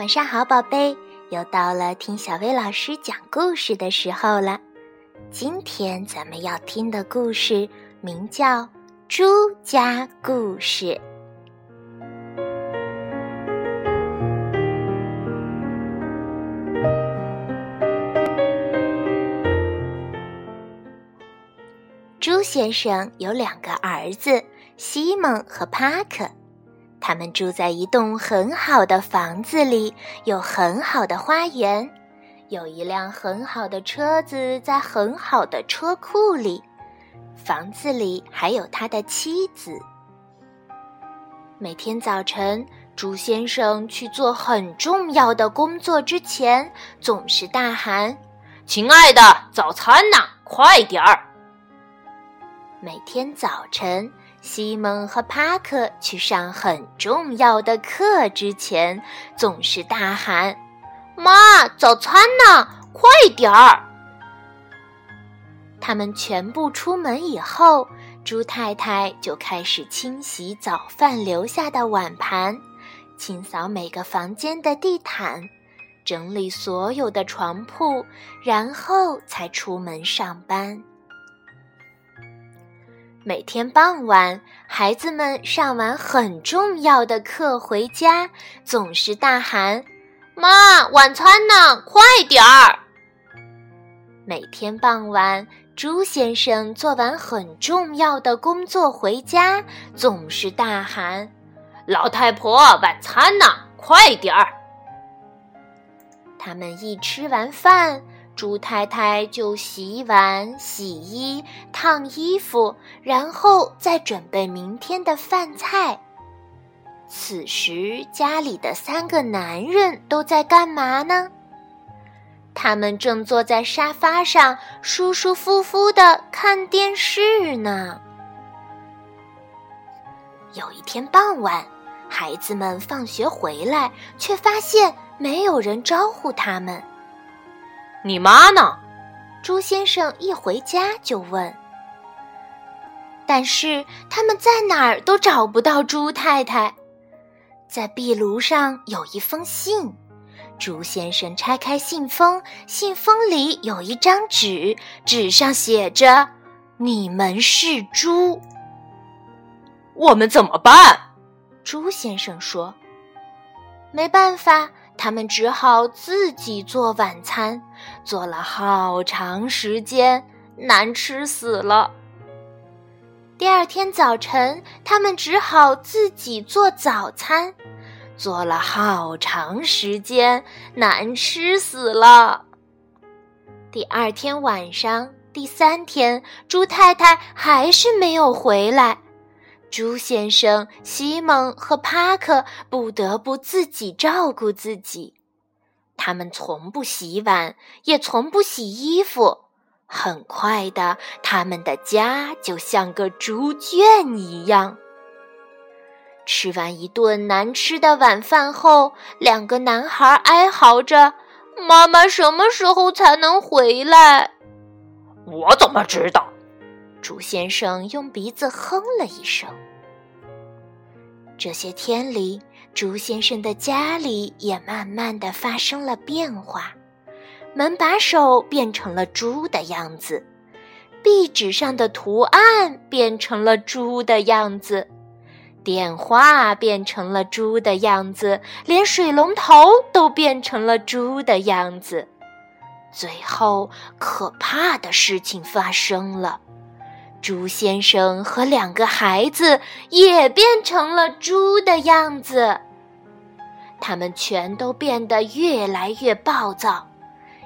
晚上好，宝贝，又到了听小薇老师讲故事的时候了。今天咱们要听的故事名叫《猪家故事》。朱先生有两个儿子，西蒙和帕克。他们住在一栋很好的房子里，有很好的花园，有一辆很好的车子在很好的车库里。房子里还有他的妻子。每天早晨，朱先生去做很重要的工作之前，总是大喊：“亲爱的，早餐呢？快点儿！”每天早晨。西蒙和帕克去上很重要的课之前，总是大喊：“妈，早餐呢？快点儿！”他们全部出门以后，猪太太就开始清洗早饭留下的碗盘，清扫每个房间的地毯，整理所有的床铺，然后才出门上班。每天傍晚，孩子们上完很重要的课回家，总是大喊：“妈，晚餐呢？快点儿！”每天傍晚，猪先生做完很重要的工作回家，总是大喊：“老太婆，晚餐呢？快点儿！”他们一吃完饭。猪太太就洗碗、洗衣、烫衣服，然后再准备明天的饭菜。此时，家里的三个男人都在干嘛呢？他们正坐在沙发上舒舒服服的看电视呢。有一天傍晚，孩子们放学回来，却发现没有人招呼他们。你妈呢？朱先生一回家就问。但是他们在哪儿都找不到朱太太。在壁炉上有一封信，朱先生拆开信封，信封里有一张纸，纸上写着：“你们是猪。”我们怎么办？朱先生说：“没办法。”他们只好自己做晚餐，做了好长时间，难吃死了。第二天早晨，他们只好自己做早餐，做了好长时间，难吃死了。第二天晚上，第三天，猪太太还是没有回来。猪先生、西蒙和帕克不得不自己照顾自己。他们从不洗碗，也从不洗衣服。很快的，他们的家就像个猪圈一样。吃完一顿难吃的晚饭后，两个男孩哀嚎着：“妈妈什么时候才能回来？”我怎么知道？猪先生用鼻子哼了一声。这些天里，猪先生的家里也慢慢的发生了变化，门把手变成了猪的样子，壁纸上的图案变成了猪的样子，电话变成了猪的样子，连水龙头都变成了猪的样子。最后，可怕的事情发生了。猪先生和两个孩子也变成了猪的样子，他们全都变得越来越暴躁。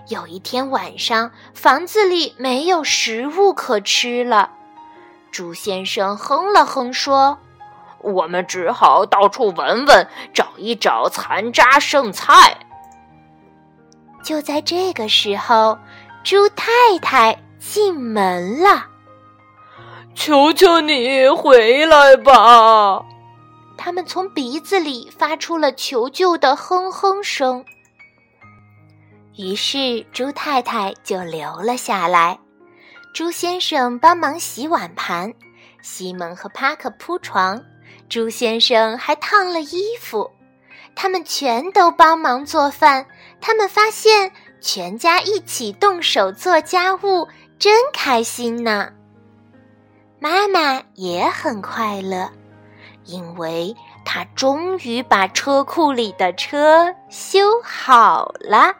有一天晚上，房子里没有食物可吃了，猪先生哼了哼说：“我们只好到处闻闻，找一找残渣剩菜。”就在这个时候，猪太太进门了。求求你回来吧！他们从鼻子里发出了求救的哼哼声。于是猪太太就留了下来，猪先生帮忙洗碗盘，西蒙和帕克铺床，猪先生还烫了衣服。他们全都帮忙做饭。他们发现全家一起动手做家务，真开心呢。妈妈也很快乐，因为她终于把车库里的车修好了。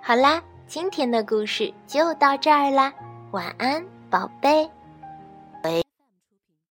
好啦，今天的故事就到这儿啦，晚安，宝贝。